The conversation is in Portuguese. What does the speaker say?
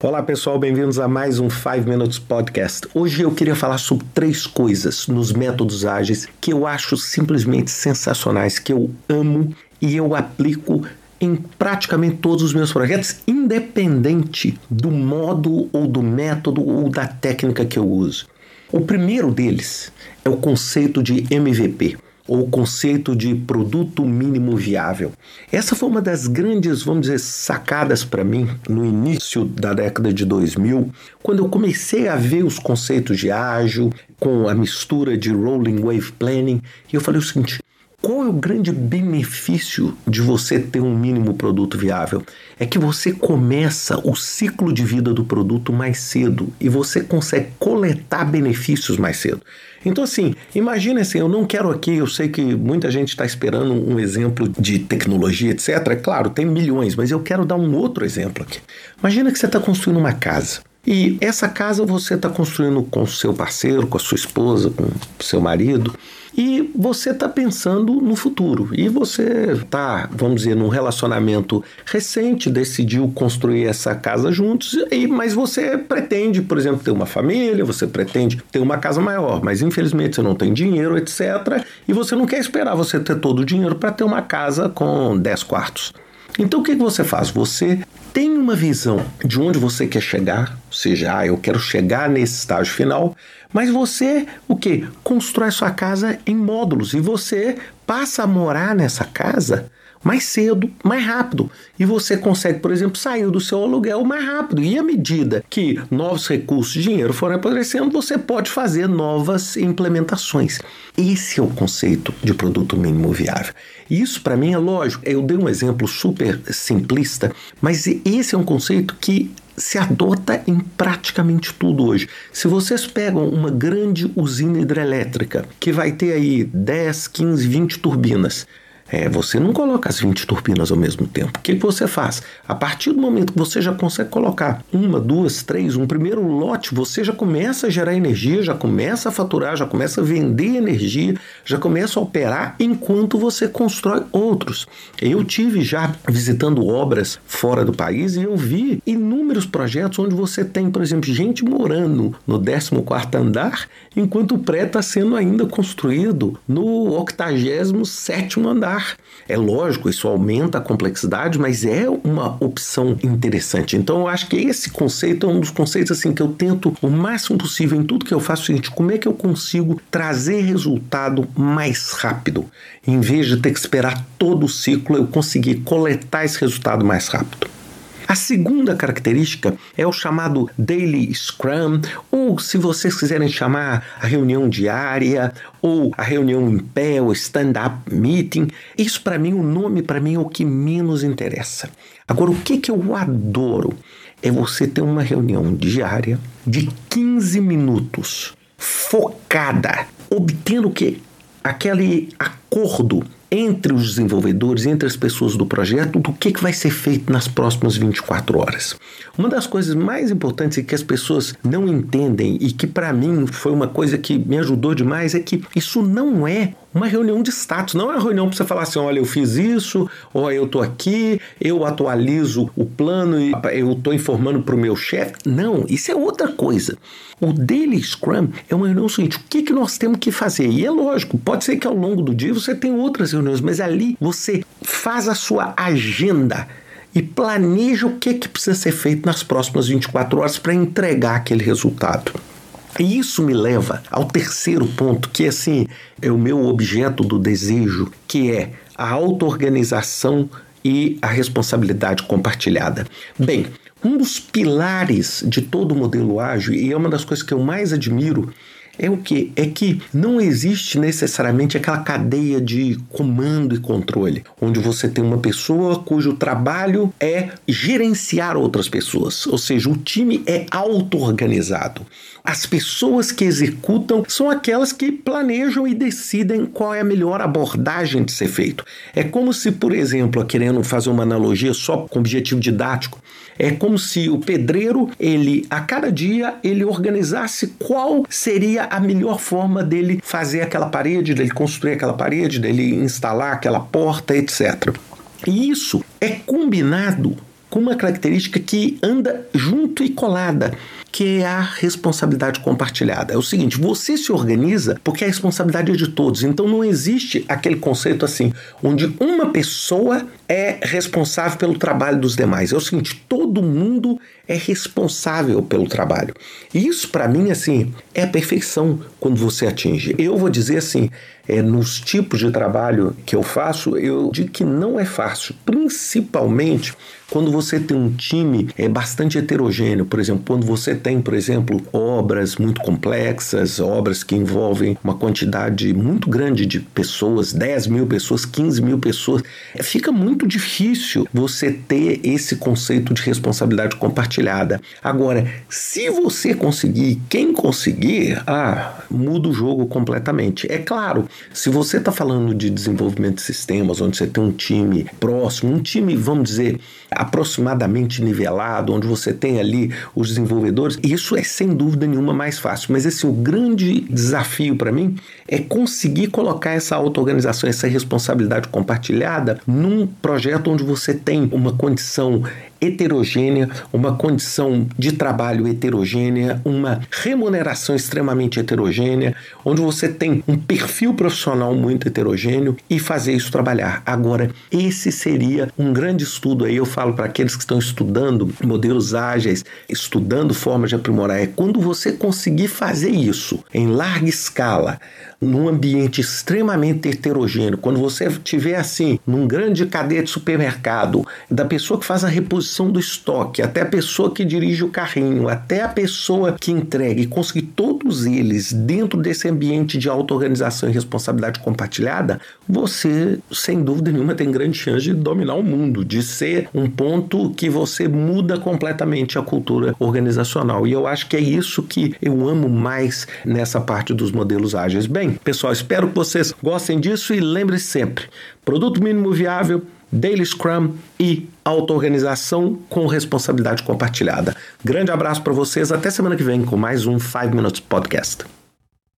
Olá pessoal, bem-vindos a mais um 5 Minutes Podcast. Hoje eu queria falar sobre três coisas nos métodos ágeis que eu acho simplesmente sensacionais, que eu amo e eu aplico em praticamente todos os meus projetos, independente do modo ou do método ou da técnica que eu uso. O primeiro deles é o conceito de MVP ou o conceito de produto mínimo viável. Essa foi uma das grandes, vamos dizer, sacadas para mim no início da década de 2000, quando eu comecei a ver os conceitos de ágil com a mistura de rolling wave planning, e eu falei o seguinte: qual é o grande benefício de você ter um mínimo produto viável? É que você começa o ciclo de vida do produto mais cedo e você consegue coletar benefícios mais cedo. Então, assim, imagine assim: eu não quero aqui, eu sei que muita gente está esperando um exemplo de tecnologia, etc. É claro, tem milhões, mas eu quero dar um outro exemplo aqui. Imagina que você está construindo uma casa. E essa casa você está construindo com seu parceiro, com a sua esposa, com seu marido, e você está pensando no futuro. E você está, vamos dizer, num relacionamento recente, decidiu construir essa casa juntos, e, mas você pretende, por exemplo, ter uma família, você pretende ter uma casa maior, mas infelizmente você não tem dinheiro, etc. E você não quer esperar você ter todo o dinheiro para ter uma casa com 10 quartos. Então o que, que você faz? Você tem uma visão de onde você quer chegar, ou seja, ah, eu quero chegar nesse estágio final, mas você, o que? Constrói sua casa em módulos e você passa a morar nessa casa mais cedo, mais rápido. E você consegue, por exemplo, sair do seu aluguel mais rápido. E à medida que novos recursos dinheiro forem aparecendo, você pode fazer novas implementações. Esse é o conceito de produto mínimo viável. Isso para mim é lógico. Eu dei um exemplo super simplista, mas esse é um conceito que se adota em praticamente tudo hoje. Se vocês pegam uma grande usina hidrelétrica que vai ter aí 10, 15, 20 turbinas, é, você não coloca as 20 turbinas ao mesmo tempo. O que, que você faz? A partir do momento que você já consegue colocar uma, duas, três, um primeiro lote, você já começa a gerar energia, já começa a faturar, já começa a vender energia, já começa a operar enquanto você constrói outros. Eu tive já visitando obras fora do país e eu vi inúmeros projetos onde você tem, por exemplo, gente morando no 14 andar, enquanto o prédio está sendo ainda construído no 87 andar. É lógico, isso aumenta a complexidade, mas é uma opção interessante. Então eu acho que esse conceito é um dos conceitos assim que eu tento o máximo possível em tudo que eu faço o seguinte, como é que eu consigo trazer resultado mais rápido? Em vez de ter que esperar todo o ciclo, eu conseguir coletar esse resultado mais rápido. A segunda característica é o chamado Daily Scrum, ou se vocês quiserem chamar a reunião diária, ou a reunião em pé, o stand-up meeting. Isso para mim, o nome para mim é o que menos interessa. Agora, o que, que eu adoro é você ter uma reunião diária de 15 minutos, focada, obtendo o que? Aquele acordo entre os desenvolvedores, entre as pessoas do projeto, do que, que vai ser feito nas próximas 24 horas. Uma das coisas mais importantes e que as pessoas não entendem e que para mim foi uma coisa que me ajudou demais é que isso não é uma reunião de status, não é uma reunião para você falar assim, olha, eu fiz isso, ou eu estou aqui, eu atualizo o plano e eu estou informando para o meu chefe. Não, isso é outra coisa. O Daily Scrum é uma reunião seguinte, o que, que nós temos que fazer? E é lógico, pode ser que ao longo do dia você tenha outras reuniões, mas ali você faz a sua agenda e planeja o que, que precisa ser feito nas próximas 24 horas para entregar aquele resultado. E isso me leva ao terceiro ponto, que assim é o meu objeto do desejo, que é a auto-organização e a responsabilidade compartilhada. Bem, um dos pilares de todo o modelo ágil, e é uma das coisas que eu mais admiro, é o que? É que não existe necessariamente aquela cadeia de comando e controle, onde você tem uma pessoa cujo trabalho é gerenciar outras pessoas, ou seja, o time é auto-organizado. As pessoas que executam são aquelas que planejam e decidem qual é a melhor abordagem de ser feito. É como se, por exemplo, querendo fazer uma analogia só com objetivo didático, é como se o pedreiro, ele a cada dia ele organizasse qual seria a melhor forma dele fazer aquela parede, dele construir aquela parede, dele instalar aquela porta, etc. E isso é combinado com uma característica que anda junto e colada que é a responsabilidade compartilhada. É o seguinte: você se organiza porque a responsabilidade é de todos. Então não existe aquele conceito assim, onde uma pessoa é responsável pelo trabalho dos demais. É o seguinte: todo mundo é responsável pelo trabalho. E isso, para mim, assim, é a perfeição quando você atinge. Eu vou dizer assim: é, nos tipos de trabalho que eu faço, eu digo que não é fácil, principalmente quando você tem um time é bastante heterogêneo, por exemplo, quando você tem, por exemplo, obras muito complexas, obras que envolvem uma quantidade muito grande de pessoas, 10 mil pessoas, 15 mil pessoas, fica muito difícil você ter esse conceito de responsabilidade compartilhada. Agora, se você conseguir, quem conseguir, ah, muda o jogo completamente. É claro, se você está falando de desenvolvimento de sistemas, onde você tem um time próximo, um time, vamos dizer, aproximadamente nivelado, onde você tem ali os desenvolvedores, isso é sem dúvida nenhuma mais fácil. Mas esse o grande desafio para mim é conseguir colocar essa auto-organização, essa responsabilidade compartilhada num projeto onde você tem uma condição heterogênea, uma condição de trabalho heterogênea, uma remuneração extremamente heterogênea, onde você tem um perfil profissional muito heterogêneo e fazer isso trabalhar. Agora, esse seria um grande estudo aí, eu falo para aqueles que estão estudando modelos ágeis, estudando formas de aprimorar, é quando você conseguir fazer isso em larga escala, num ambiente extremamente heterogêneo, quando você tiver assim, num grande cadeia de supermercado, da pessoa que faz a reposição do estoque, até a pessoa que dirige o carrinho, até a pessoa que entrega, e conseguir todos eles dentro desse ambiente de auto-organização e responsabilidade compartilhada, você, sem dúvida nenhuma, tem grande chance de dominar o mundo, de ser um ponto que você muda completamente a cultura organizacional. E eu acho que é isso que eu amo mais nessa parte dos modelos ágeis. Bem, pessoal, espero que vocês gostem disso e lembre-se sempre: produto mínimo viável, Daily Scrum e auto-organização com responsabilidade compartilhada. Grande abraço para vocês, até semana que vem com mais um 5 Minutes Podcast.